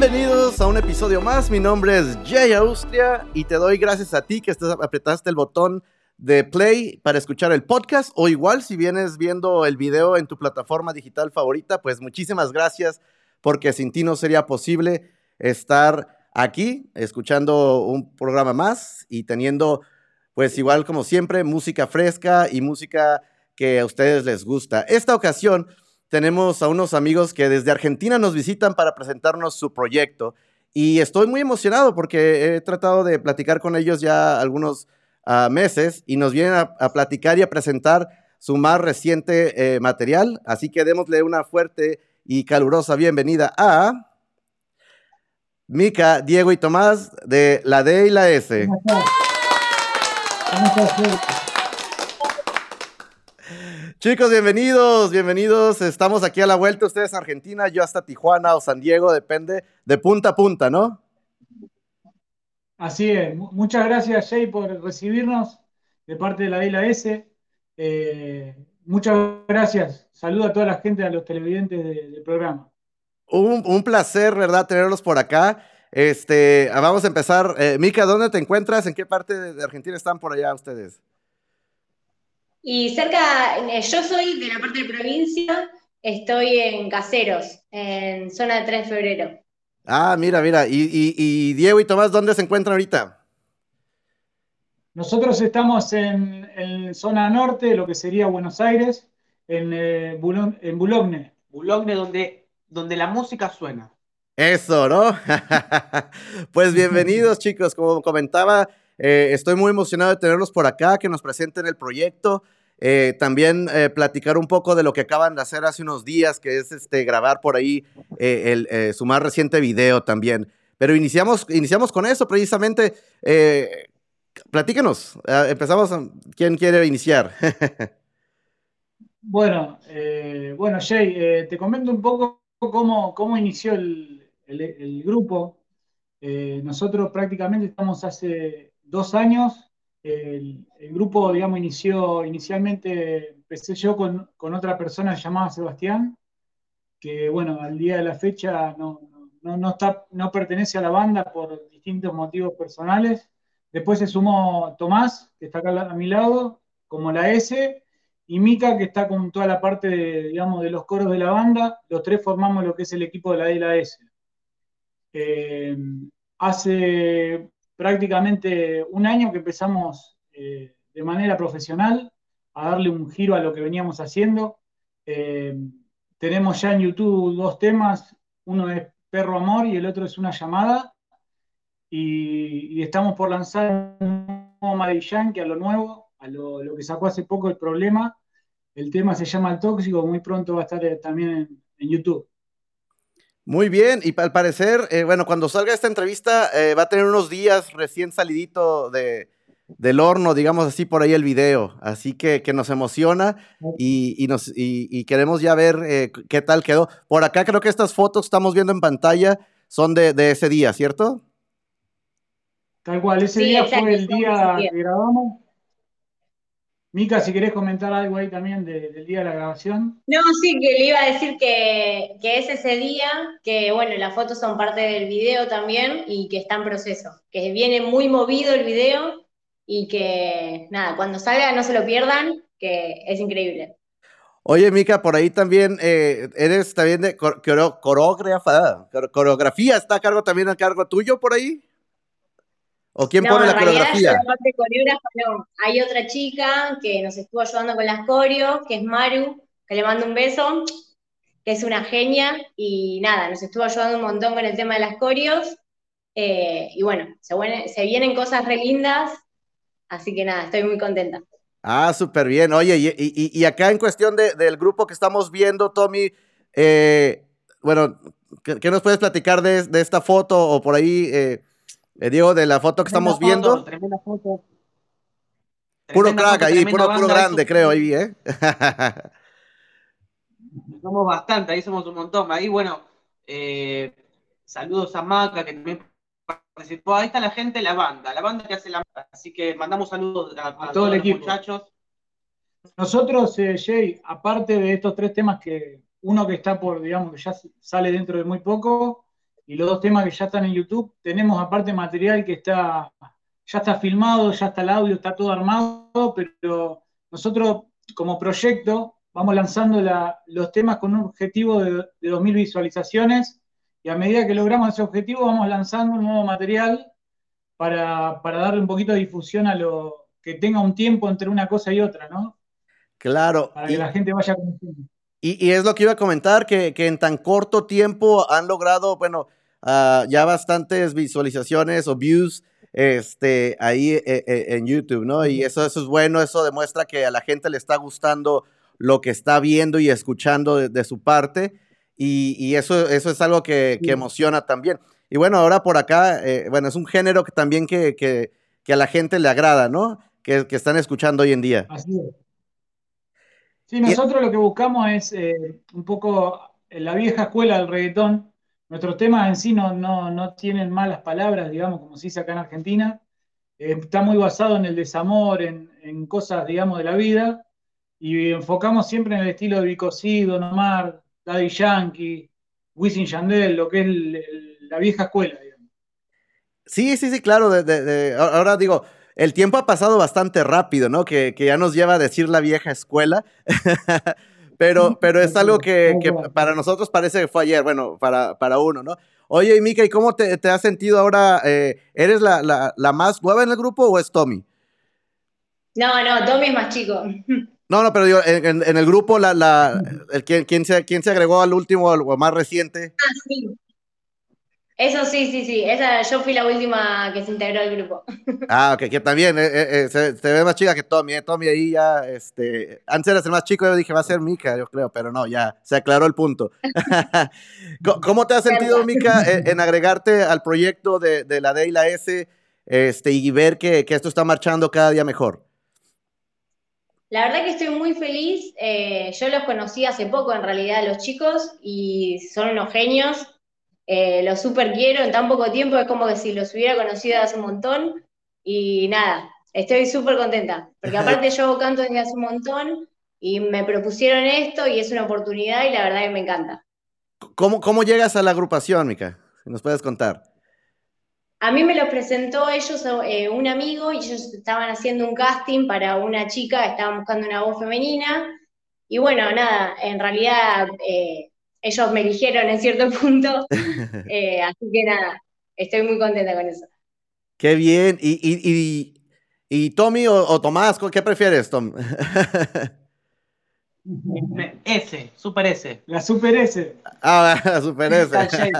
Bienvenidos a un episodio más. Mi nombre es Jay Austria y te doy gracias a ti que estás, apretaste el botón de play para escuchar el podcast o igual si vienes viendo el video en tu plataforma digital favorita, pues muchísimas gracias porque sin ti no sería posible estar aquí escuchando un programa más y teniendo pues igual como siempre música fresca y música que a ustedes les gusta. Esta ocasión tenemos a unos amigos que desde Argentina nos visitan para presentarnos su proyecto y estoy muy emocionado porque he tratado de platicar con ellos ya algunos meses y nos vienen a, platicar y a presentar su más reciente eh, material. Así que démosle una fuerte y calurosa bienvenida a Mica, Diego y Tomás de la D y la S. Chicos, bienvenidos, bienvenidos. Estamos aquí a la vuelta, ustedes Argentina, yo hasta Tijuana o San Diego, depende, de punta a punta, ¿no? Así es. Muchas gracias, Jay, por recibirnos de parte de la I la S. Eh, muchas gracias. Saludo a toda la gente, a los televidentes del programa. Un, placer, ¿verdad?, tenerlos por acá. Este, ah, vamos a empezar. Eh, Mica, ¿dónde te encuentras? ¿En qué parte de Argentina están por allá ustedes? Y cerca, eh, yo soy de la parte de provincia, estoy en Caseros, en zona de 3 de febrero. Ah, mira, mira. ¿Y, Diego y Tomás dónde se encuentran ahorita? Nosotros estamos en, zona norte, lo que sería Buenos Aires, en, eh, en Boulogne. Boulogne, donde, donde la música suena. Eso, ¿no? pues bienvenidos, chicos. Como comentaba, eh, estoy muy emocionado de tenerlos por acá, que nos presenten el proyecto. Eh, también eh, platicar un poco de lo que acaban de hacer hace unos días, que es este, grabar por ahí eh, el, su más reciente video también. Pero iniciamos, iniciamos con eso precisamente. platíquenos, empezamos. ¿Quién quiere iniciar? bueno, bueno, Jay, te comento un poco cómo, cómo inició el, el grupo. nosotros prácticamente estamos hace dos años el, grupo, digamos, inició, inicialmente empecé yo con, otra persona llamada Sebastián, que, bueno, al día de la fecha no, no, está, no pertenece a la banda por distintos motivos personales. Después se sumó Tomás, que está acá a mi lado, como la S, y Mika, que está con toda la parte, de, digamos, de los coros de la banda. Los tres formamos lo que es el equipo de la D y la S. Eh, hace prácticamente un año que empezamos eh, de manera profesional a darle un giro a lo que veníamos haciendo. Eh, tenemos ya en YouTube dos temas, uno es Perro Amor y el otro es Una Llamada, y, estamos por lanzar un nuevo Madillán, que a lo nuevo, a lo, que sacó hace poco el problema. El tema se llama El Tóxico, muy pronto va a estar eh, también en YouTube. Muy bien, y al parecer, eh, bueno, cuando salga esta entrevista eh, va a tener unos días recién salidito de, del horno, digamos así, por ahí el video. Así que, que nos emociona y, nos, y, queremos ya ver eh, qué tal quedó. Por acá creo que estas fotos que estamos viendo en pantalla son de, de ese día, ¿cierto? Tal cual, ese día fue el día que grabamos. Mica, si querés comentar algo ahí también del día de la grabación. No, sí, que le iba a decir que, es ese día, que bueno, las fotos son parte del video también y que está en proceso, que viene muy movido el video y que nada, cuando salga no se lo pierdan, que es increíble. Oye, Mica, por ahí también eh, eres también de coreógrafa, coreografía, está a cargo también a cargo tuyo por ahí. ¿O quién pone la coreografía? Hay otra chica que nos estuvo ayudando con las coreos, que es Maru, que le mando un beso, que es una genia, y nada, nos estuvo ayudando un montón con el tema de las coreos. Eh, y bueno, se, vienen cosas re lindas, así que nada, estoy muy contenta. Ah, súper bien. Oye, y, acá en cuestión del grupo que estamos viendo, Tommy, eh, bueno, ¿qué, nos puedes platicar de, esta foto o por ahí? Eh, eh, Diego, de la foto que estamos viendo. Tremenda foto. Puro crack ahí, puro, puro grande, creo, ahí, ¿eh? somos bastante, ahí somos un montón. Ahí, bueno, eh, saludos a Maca, que también participó. Ahí está la gente, la banda, la banda que hace la Así que mandamos saludos a, todos los muchachos. Nosotros, eh, Jay, aparte de estos tres temas que uno que está por, digamos, que ya sale dentro de muy poco, y los dos temas que ya están en YouTube. Tenemos aparte material que está, ya está filmado, ya está el audio, está todo armado, pero nosotros como proyecto vamos lanzando los temas con un objetivo de, de 2.000 visualizaciones y a medida que logramos ese objetivo vamos lanzando un nuevo material para, darle un poquito de difusión a lo que tenga un tiempo entre una cosa y otra, ¿no? Claro. Para que la gente vaya conociendo. Y, es lo que iba a comentar, que, en tan corto tiempo han logrado, bueno, ah, ya bastantes visualizaciones o views este, ahí eh, eh, en YouTube, ¿no? Y eso, eso es bueno, eso demuestra que a la gente le está gustando lo que está viendo y escuchando de, su parte. Y, eso, eso es algo que, emociona también. Y bueno, ahora por acá, eh, bueno, es un género que también que, a la gente le agrada, ¿no? Que, están escuchando hoy en día. Así es. Sí, nosotros lo que buscamos es un poco la vieja escuela del reggaetón. Nuestros temas en sí no, no, tienen malas palabras, digamos, como se dice acá en Argentina. Eh, está muy basado en el desamor, en, en, cosas, digamos, de la vida. Y enfocamos siempre en el estilo de Bicosí, Don Omar, Daddy Yankee, Wisin Yandel, lo que es la vieja escuela, digamos. Sí, sí, sí, claro. ahora digo, el tiempo ha pasado bastante rápido, ¿no? Que, ya nos lleva a decir la vieja escuela. pero, pero es algo que, para nosotros parece que fue ayer, bueno, para, para uno, ¿no? Oye, Mika, ¿y cómo te, has sentido ahora? Eh, ¿Eres la, la, más nueva en el grupo o es Tommy? No, no, Tommy es más chico. No, no, pero digo, en, el grupo, la, la, el, ¿quién, se, ¿quién se agregó al último o más reciente? Ah, sí. Eso sí, sí, sí. Esa, yo fui la última que se integró al grupo. Ah, ok, que también eh, eh, eh, se, ve más chica que Tommy. Tommy ahí ya, este, antes era el más chico, yo dije, va a ser Mika, yo creo, pero no, ya, se aclaró el punto. ¿Cómo te has sentido, Mika, en, agregarte al proyecto de, de, la D y la S este, y ver que, que esto está marchando cada día mejor? La verdad que estoy muy feliz. Eh, yo los conocí hace poco, en realidad, los chicos, y son unos genios. Eh, los super quiero en tan poco tiempo, es como que si los hubiera conocido hace un montón. Y nada, estoy súper contenta, porque aparte yo canto desde hace un montón y me propusieron esto y es una oportunidad y la verdad que me encanta. ¿Cómo, cómo llegas a la agrupación, Mica? Si nos puedes contar. A mí me lo presentó ellos eh, un amigo y ellos estaban haciendo un casting para una chica, estaban buscando una voz femenina. Y bueno, nada, en realidad eh, ellos me eligieron en cierto punto. Eh, así que nada, estoy muy contenta con eso. Qué bien. ¿Y, y, y, Tommy o, Tomás, qué prefieres, Tom? S, Super S. La Super S. Ah, la Super S.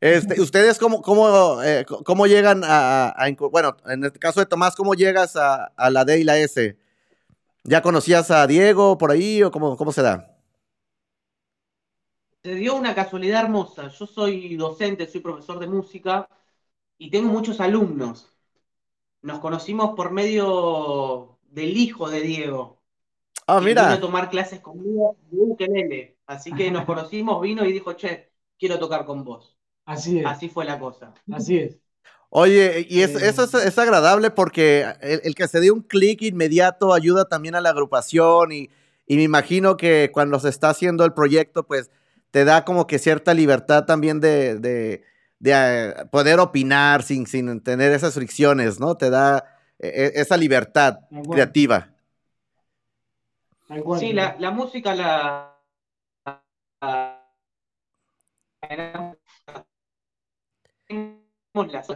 Este, ¿Ustedes cómo, cómo, eh, cómo llegan a, bueno, en el caso de Tomás, cómo llegas a, la D y la S? ¿Ya conocías a Diego por ahí o cómo, cómo se da? Se dio una casualidad hermosa. Yo soy docente, soy profesor de música y tengo muchos alumnos. Nos conocimos por medio del hijo de Diego. Ah, mira. Vino a tomar clases conmigo de ukelele. Así que nos conocimos, vino y dijo, che, quiero tocar con vos. Así es. Así fue la cosa. Así es. Oye, y eso es, agradable porque el, que se dé un clic inmediato ayuda también a la agrupación y, me imagino que cuando se está haciendo el proyecto, pues te da como que cierta libertad también de, eh, poder opinar sin, sin tener esas fricciones, ¿no? Te da e, e, esa libertad creativa. Sí, la, la música la las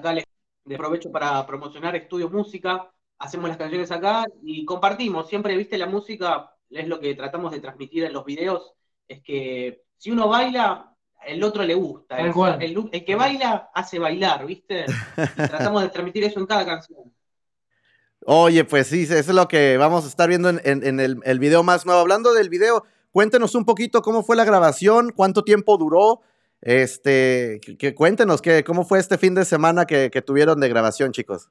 de provecho para promocionar Estudio Música, hacemos las canciones acá y compartimos. Siempre, viste, la música es lo que tratamos de transmitir en los videos, es que si uno baila, el otro le gusta. El, que baila hace bailar, ¿viste? tratamos de transmitir eso en cada canción. Oye, pues sí, eso es lo que vamos a estar viendo en, el, el, video más nuevo. Hablando del video, cuéntenos un poquito cómo fue la grabación, cuánto tiempo duró este, que, cuéntenos que, cómo fue este fin de semana que, tuvieron de grabación, chicos.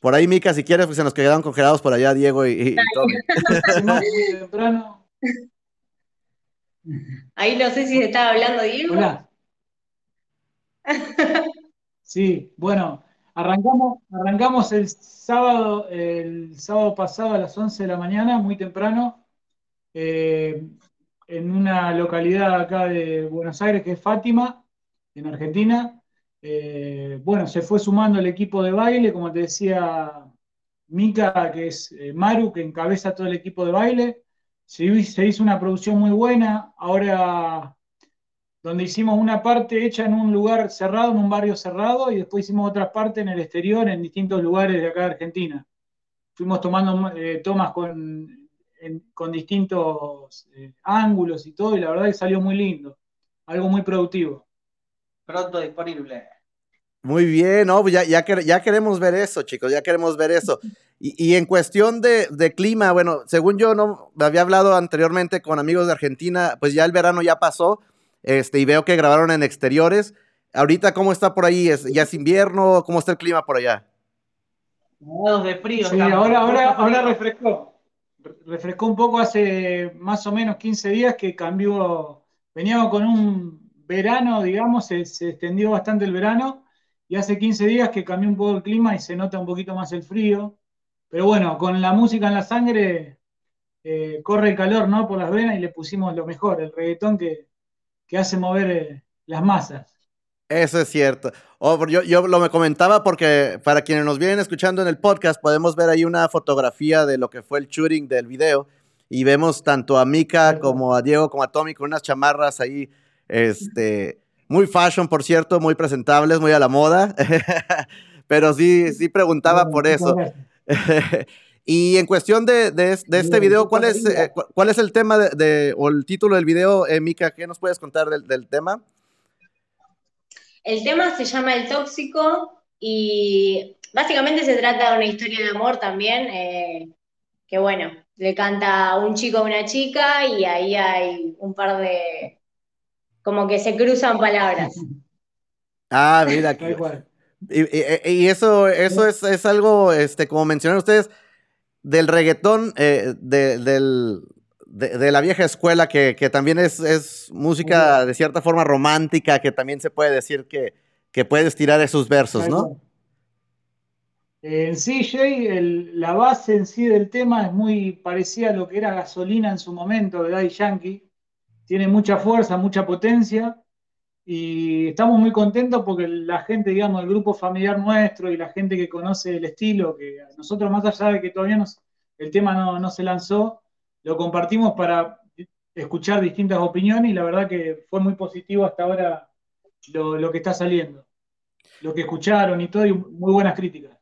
Por ahí, Mica, si quieres, pues se nos quedaron congelados por allá, Diego y, Ahí no sé si se estaba hablando Diego. Hola. Sí, bueno, arrancamos, arrancamos el sábado, el sábado pasado a las 11 de la mañana, muy temprano. Eh, en una localidad acá de Buenos Aires que es Fátima, en Argentina. Eh, bueno, se fue sumando el equipo de baile, como te decía Mika, que es eh, Maru, que encabeza todo el equipo de baile. Se, hizo una producción muy buena. Ahora, donde hicimos una parte hecha en un lugar cerrado, en un barrio cerrado, y después hicimos otra parte en el exterior, en distintos lugares de acá de Argentina. Fuimos tomando eh, tomas con, con distintos ángulos y todo, y la verdad que salió muy lindo. Algo muy productivo pronto disponible. Muy bien, no, pues ya, ya, ya, queremos ver eso, chicos, ya queremos ver eso. Y, en cuestión de, clima, bueno, según yo no había hablado anteriormente con amigos de Argentina, pues ya el verano ya pasó, este, y veo que grabaron en exteriores. Ahorita, ¿cómo está por ahí? ¿Es, ¿Ya es invierno? ¿Cómo está el clima por allá? de frío. Sí, ahora, ahora, ahora refrescó. Refrescó un poco hace más o menos 15 días que cambió. Veníamos con un verano, digamos, se, extendió bastante el verano y hace 15 días que cambió un poco el clima y se nota un poquito más el frío. Pero bueno, con la música en la sangre eh, corre el calor, ¿no? Por las venas y le pusimos lo mejor, el reggaetón que, hace mover eh, las masas. Eso es cierto. Oh, yo, yo, lo me comentaba porque para quienes nos vienen escuchando en el podcast, podemos ver ahí una fotografía de lo que fue el shooting del video y vemos tanto a Mika como a Diego como a Tommy con unas chamarras ahí este, muy fashion, por cierto, muy presentables, muy a la moda. Pero sí, sí preguntaba por eso. y en cuestión de, este video, ¿cuál es, eh, ¿cuál es el tema de, o el título del video, eh, Mika? ¿Qué nos puedes contar del, tema? El tema se llama El Tóxico y básicamente se trata de una historia de amor también, eh, que bueno, le canta un chico a una chica y ahí hay un par de, como que se cruzan palabras. Ah, mira. Y, y, eso, eso es, es, algo, este, como mencionaron ustedes, del reggaetón, eh, de, del, de, la vieja escuela, que, que también es, es, música de cierta forma romántica, que también se puede decir que, que puedes tirar esos versos, ¿no? En sí, Jay, la base en sí del tema es muy parecida a lo que era gasolina en su momento de Daddy Yankee. Tiene mucha fuerza, mucha potencia y estamos muy contentos porque la gente, digamos, el grupo familiar nuestro y la gente que conoce el estilo, que nosotros más allá de que todavía el tema no, se lanzó, lo compartimos para escuchar distintas opiniones y la verdad que fue muy positivo hasta ahora lo, que está saliendo, lo que escucharon y todo, y muy buenas críticas.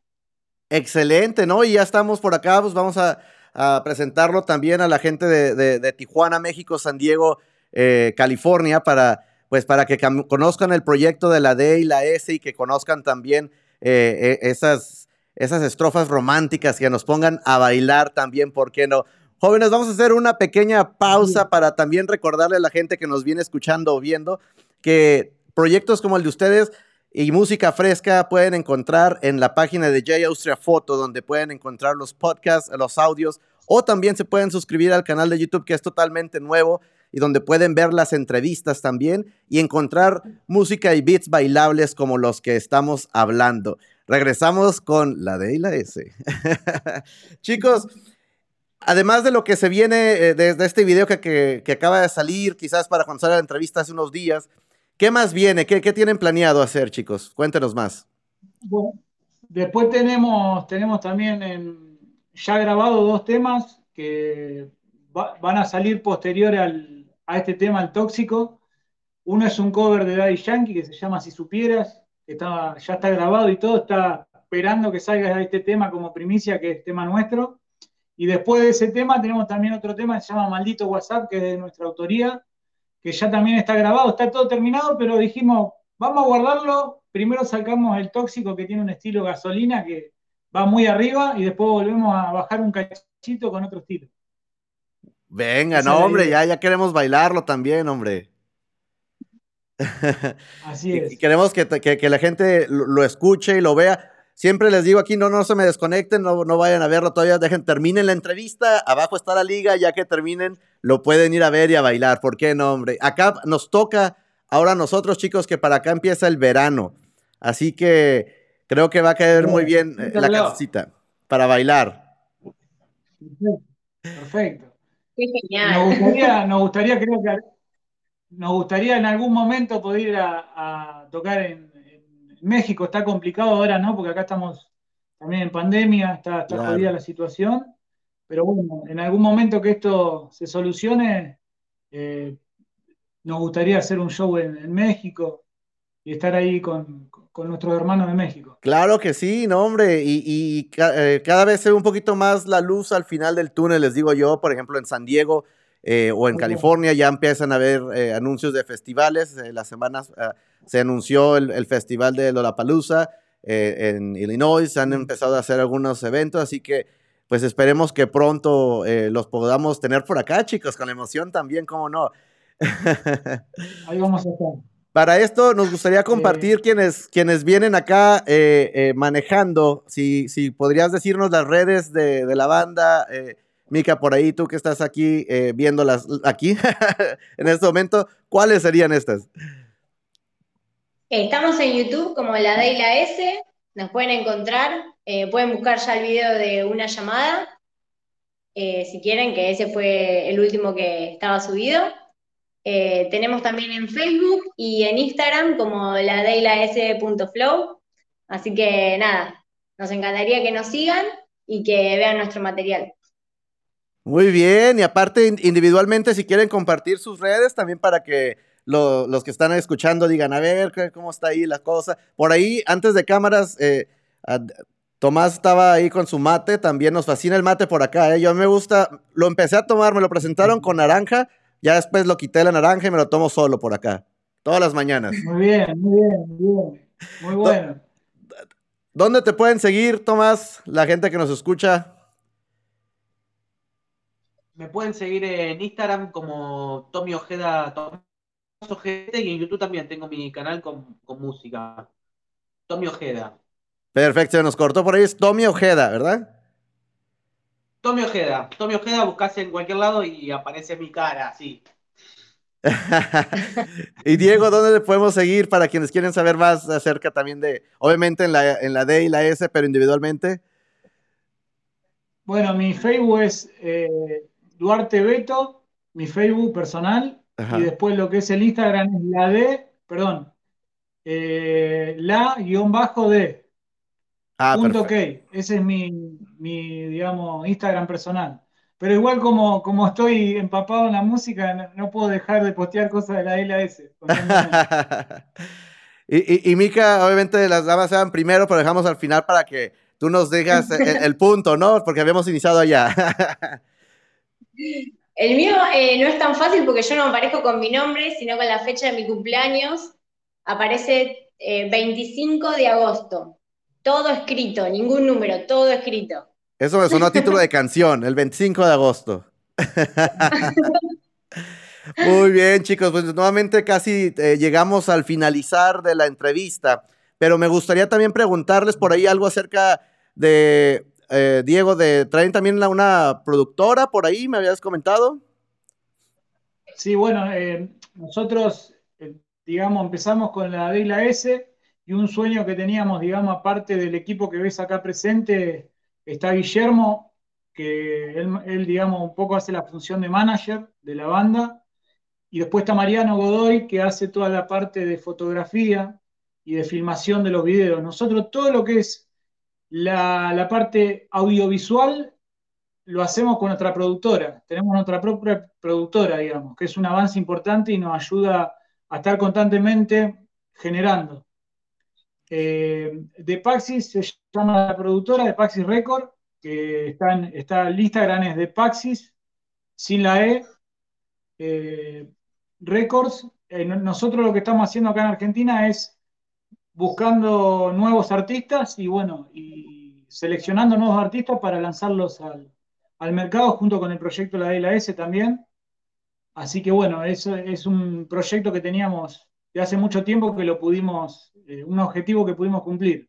Excelente, ¿no? Y ya estamos por acá, pues vamos a, presentarlo también a la gente de Tijuana, México, San Diego, eh, California para, pues, para que conozcan el proyecto de la D y la S y que conozcan también eh, e, esas, esas estrofas románticas que nos pongan a bailar también, ¿por qué no? Jóvenes, vamos a hacer una pequeña pausa para también recordarle a la gente que nos viene escuchando o viendo que proyectos como el de ustedes y música fresca pueden encontrar en la página de J Austria Foto, donde pueden encontrar los podcasts, los audios, o también se pueden suscribir al canal de YouTube que es totalmente nuevo y donde pueden ver las entrevistas también y encontrar música y beats bailables como los que estamos hablando. Regresamos con la D y la S. Chicos, además de lo que se viene desde eh, este video que, acaba de salir, quizás para cuando salga la entrevista hace unos días, ¿qué más viene? ¿Qué, tienen planeado hacer, chicos? Cuéntenos más. Bueno, después tenemos, tenemos también ya grabado dos temas que van a salir posterior al, a este tema, el tóxico. Uno es un cover de Daddy Yankee que se llama Si Supieras, que ya está grabado y todo, está esperando que salga este tema como primicia, que es tema nuestro. Y después de ese tema tenemos también otro tema que se llama Maldito WhatsApp, que es de nuestra autoría, que ya también está grabado, está todo terminado, pero dijimos, vamos a guardarlo, primero sacamos el tóxico que tiene un estilo gasolina que va muy arriba y después volvemos a bajar un cachito con otro estilo. Venga, no, hombre, ya, ya queremos bailarlo también, hombre. Así es. Y, queremos que, la gente lo, escuche y lo vea. Siempre les digo aquí, no, no se me desconecten, no, no vayan a verlo todavía, dejen, terminen la entrevista, abajo está la liga, ya que terminen, lo pueden ir a ver y a bailar, ¿por qué no, hombre? Acá nos toca, ahora nosotros chicos, que para acá empieza el verano, así que creo que va a caer muy bien eh, la casita para bailar. Perfecto. Qué genial. Nos gustaría, nos gustaría, creo que nos gustaría en algún momento poder ir a, tocar en, México. Está complicado ahora, ¿no? Porque acá estamos también en pandemia, está, está jodida la situación. Pero bueno, en algún momento que esto se solucione, eh, nos gustaría hacer un show en, México y estar ahí con, nuestros hermanos de México. Claro que sí, no, hombre, y, eh, cada vez se ve un poquito más la luz al final del túnel, les digo yo, por ejemplo, en San Diego eh, o en California ya empiezan a haber anuncios de festivales. las semanas ah, se anunció el, el, festival de Lollapalooza en Illinois, se han empezado a hacer algunos eventos, así que pues esperemos que pronto eh, los podamos tener por acá, chicos, con la emoción también, cómo no. Ahí vamos a estar. Para esto nos gustaría compartir quienes, quienes vienen acá eh, eh, manejando, si, si podrías decirnos las redes de, la banda, Mica, por ahí tú que estás aquí viéndolas aquí en este momento, ¿cuáles serían estas? Estamos en YouTube como La D y la S, nos pueden encontrar, eh, pueden buscar ya el video de una llamada, eh, si quieren, que ese fue el último que estaba subido. Eh, tenemos también en Facebook y en Instagram como la flow. Así que nada, nos encantaría que nos sigan y que vean nuestro material. Muy bien, y aparte individualmente si quieren compartir sus redes también para que los que están escuchando digan, a ver, ¿cómo está ahí la cosa? Por ahí, antes de cámaras, eh, Tomás estaba ahí con su mate, también nos fascina el mate por acá, ¿eh? Yo me gusta, lo empecé a tomar, me lo presentaron con naranja, ya después lo quité la naranja y me lo tomo solo por acá, todas las mañanas. Muy bien, muy bien, muy bien. Muy bueno. ¿Dónde te pueden seguir, Tomás, la gente que nos escucha? Me pueden seguir en Instagram como Tommy Ojeda, y en YouTube también tengo mi canal con, música. Tommy Ojeda. Perfecto, se nos cortó por ahí, es Tommy Ojeda, ¿verdad? Tommy Ojeda. Tommy Ojeda, buscas en cualquier lado y aparece mi cara, sí. y Diego, ¿dónde le podemos seguir para quienes quieren saber más acerca también de, obviamente en la, en la D y la S, pero individualmente? Bueno, mi Facebook es eh, Duarte Beto, mi Facebook personal, y después lo que es el Instagram es la D, perdón, eh, la guion bajo D. Ah, punto ok. Ese es mi, digamos, Instagram personal. Pero igual como, como estoy empapado en la música, no, puedo dejar de postear cosas de la LAS. y, y, Mica, obviamente las damas sean primero, pero dejamos al final para que tú nos dejas el punto, ¿no? Porque habíamos iniciado allá. El mío eh, no es tan fácil porque yo no aparezco con mi nombre, sino con la fecha de mi cumpleaños. Aparece 25 eh, de agosto. Todo escrito, ningún número, todo escrito. Eso me sonó a título de canción, el 25 de agosto. Muy bien, chicos, pues nuevamente casi eh, llegamos al finalizar de la entrevista, pero me gustaría también preguntarles por ahí algo acerca de eh, Diego, de, traen también una productora por ahí, me habías comentado. Sí, bueno, eh, nosotros, eh, digamos, empezamos con la D y la S y un sueño que teníamos, digamos, aparte del equipo que ves acá presente, está Guillermo, que él, digamos, un poco hace la función de manager de la banda, y después está Mariano Godoy, que hace toda la parte de fotografía y de filmación de los videos. Nosotros todo lo que es la, parte audiovisual lo hacemos con nuestra productora. Tenemos nuestra propia productora, digamos, que es un avance importante y nos ayuda a estar constantemente generando. Eh, de Paxis se llama la productora de Paxis Record, que está, en, está el Instagram de Paxis, sin la E, eh, Records. Eh, nosotros lo que estamos haciendo acá en Argentina es buscando nuevos artistas y bueno, y seleccionando nuevos artistas para lanzarlos al, mercado junto con el proyecto La DLS también. Así que bueno, eso es un proyecto que teníamos de hace mucho tiempo que lo pudimos, eh, un objetivo que pudimos cumplir.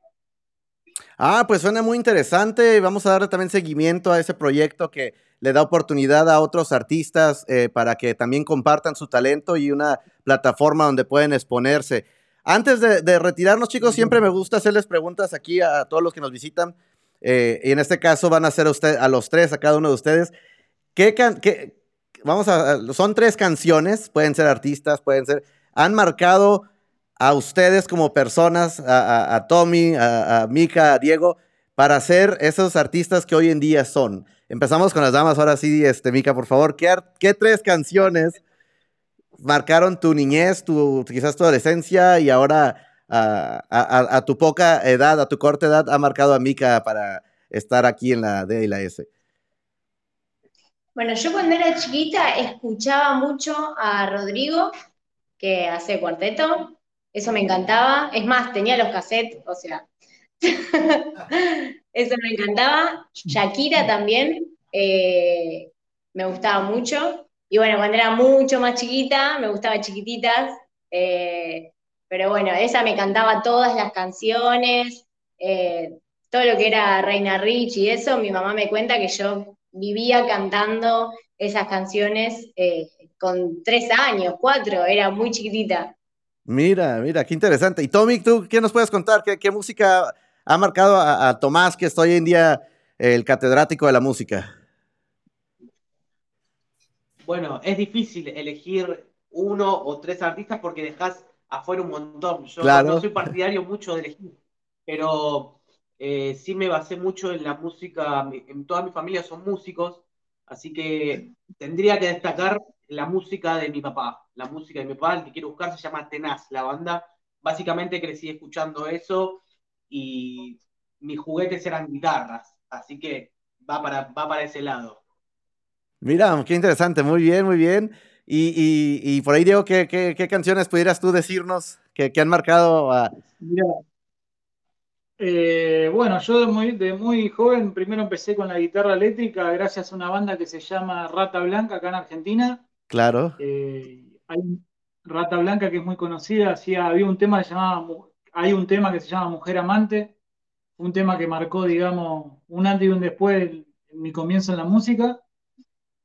Ah, pues suena muy interesante. Vamos a darle también seguimiento a ese proyecto que le da oportunidad a otros artistas eh, para que también compartan su talento y una plataforma donde pueden exponerse. Antes de, retirarnos, chicos, siempre me gusta hacerles preguntas aquí a, todos los que nos visitan. Eh, y en este caso van a ser usted, a los tres, a cada uno de ustedes. ¿Qué, vamos a, son tres canciones, pueden ser artistas, pueden ser, han marcado a ustedes como personas, a, Tommy, a, Mika, a Diego, para ser esos artistas que hoy en día son. Empezamos con las damas, ahora sí, este, Mika, por favor, ¿qué, qué tres canciones marcaron tu niñez, tu, quizás tu adolescencia y ahora a, tu poca edad, a tu corta edad, ha marcado a Mika para estar aquí en la D y la S? Bueno, yo cuando era chiquita escuchaba mucho a Rodrigo, que hace cuarteto, eso me encantaba. Es más, tenía los cassettes, o sea, eso me encantaba. Shakira también, eh, me gustaba mucho. Y bueno, cuando era mucho más chiquita, me gustaba chiquititas. Eh, pero bueno, esa me cantaba todas las canciones, eh, todo lo que era Reina Rich y eso. Mi mamá me cuenta que yo vivía cantando esas canciones con tres años, cuatro, era muy chiquitita. Mira, mira, qué interesante. Y Tommy, ¿tú qué nos puedes contar? ¿Qué, música ha marcado a, Tomás, que es hoy en día el catedrático de la música? Bueno, es difícil elegir uno o tres artistas porque dejas afuera un montón. Yo no soy partidario mucho de elegir, pero eh, sí me basé mucho en la música. En toda mi familia son músicos, así que tendría que destacar la música de mi papá. La música de mi papá, el que quiero buscar, se llama Tenaz, la banda. Básicamente crecí escuchando eso y mis juguetes eran guitarras, así que va para, va para ese lado. Mira, qué interesante, muy bien, muy bien. Y, por ahí, Diego, ¿qué, qué, canciones pudieras tú decirnos que, han marcado a... Mira, eh, bueno, yo de muy, de muy joven primero empecé con la guitarra eléctrica gracias a una banda que se llama Rata Blanca acá en Argentina. Claro. Eh, hay Rata Blanca que es muy conocida, había un tema que se llamaba, hay un tema que se llama Mujer Amante, un tema que marcó, digamos, un antes y un después mi comienzo en la música.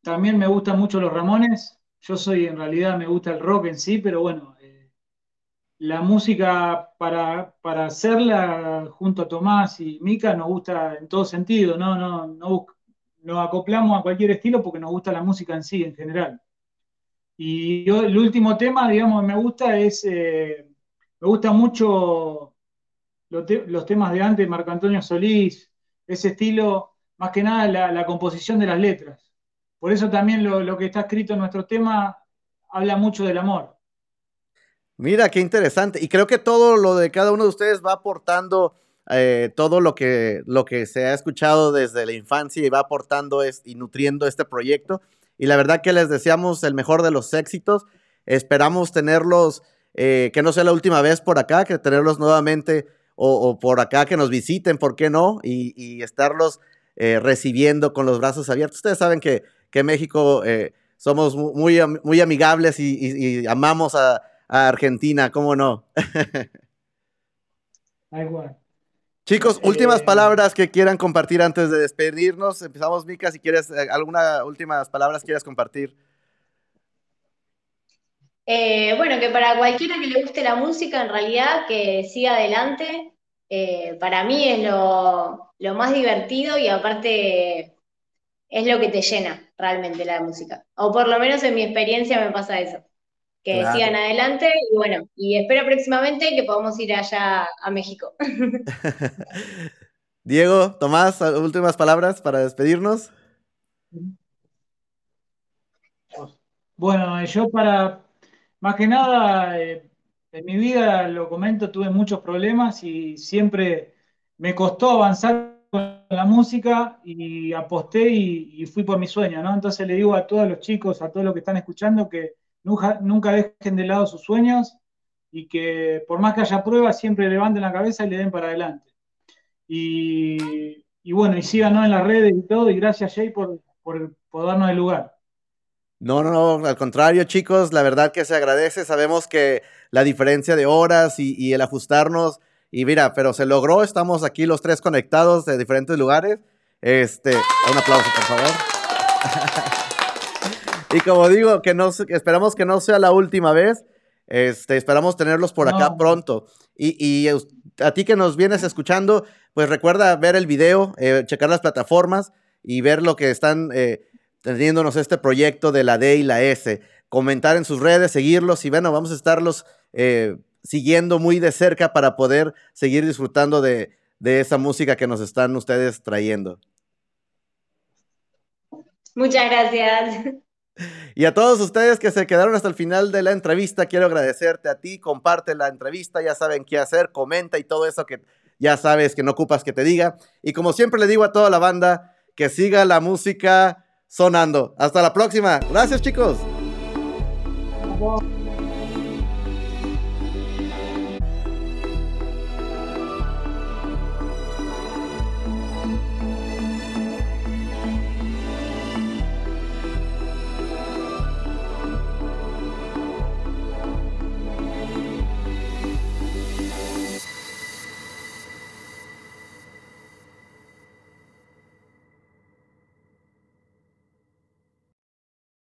También me gustan mucho los Ramones. Yo soy, en realidad, me gusta el rock en sí, pero bueno, eh, la música para, para hacerla junto a Tomás y Mika nos gusta en todo sentido, no, no, no, nos acoplamos a cualquier estilo porque nos gusta la música en sí, en general. Y yo, el último tema, digamos, me gusta es, eh, me gusta mucho los, temas de antes, Marco Antonio Solís, ese estilo, más que nada la, composición de las letras. Por eso también lo, que está escrito en nuestro tema habla mucho del amor. Mira, qué interesante. Y creo que todo lo de cada uno de ustedes va aportando eh, todo lo que, lo que se ha escuchado desde la infancia y va aportando y nutriendo este proyecto y la verdad que les deseamos el mejor de los éxitos. Esperamos tenerlos, eh, que no sea la última vez por acá, que tenerlos nuevamente o, por acá, que nos visiten, ¿por qué no? Y, estarlos eh, recibiendo con los brazos abiertos. Ustedes saben que, que México eh, somos muy, muy amigables y, amamos a, a, Argentina, ¿cómo no? Chicos, últimas eh, palabras que quieran compartir antes de despedirnos. Empezamos, Mica, si quieres, eh, alguna últimas palabras quieras compartir. Eh, bueno, que para cualquiera que le guste la música, en realidad, que siga adelante. para mí es lo, más divertido y aparte es lo que te llena realmente la música. O por lo menos en mi experiencia me pasa eso que sigan adelante y bueno, y espero próximamente que podamos ir allá a México. Diego, Tomás, últimas palabras para despedirnos. Bueno, yo para, más que nada, eh, en mi vida, lo comento, tuve muchos problemas y siempre me costó avanzar con la música y aposté y, y fui por mi sueño, ¿no? Entonces le digo a todos los chicos, a todos los que están escuchando, que nunca, dejen de lado sus sueños y que por más que haya pruebas, siempre levanten la cabeza y le den para adelante. Y, bueno, y síganos en las redes y todo, y gracias Jay por, por, darnos el lugar. No, no, no, al contrario, chicos, la verdad que se agradece. Sabemos que la diferencia de horas y, el ajustarnos, y mira, pero se logró, estamos aquí los tres conectados de diferentes lugares. Este, un aplauso, por favor. Y como digo, que no, esperamos que no sea la última vez. Este, esperamos tenerlos por acá pronto. Y, a ti que nos vienes escuchando, pues recuerda ver el video, eh, checar las plataformas y ver lo que están, eh, teniéndonos este proyecto de la D y la S. Comentar en sus redes, seguirlos y bueno, vamos a estarlos eh, siguiendo muy de cerca para poder seguir disfrutando de, de esa música que nos están ustedes trayendo. Muchas gracias. Y a todos ustedes que se quedaron hasta el final de la entrevista, quiero agradecerte a ti. Comparte la entrevista, ya saben qué hacer, comenta y todo eso que ya sabes que no ocupas que te diga. Y como siempre le digo a toda la banda, que siga la música sonando. Hasta la próxima. Gracias chicos.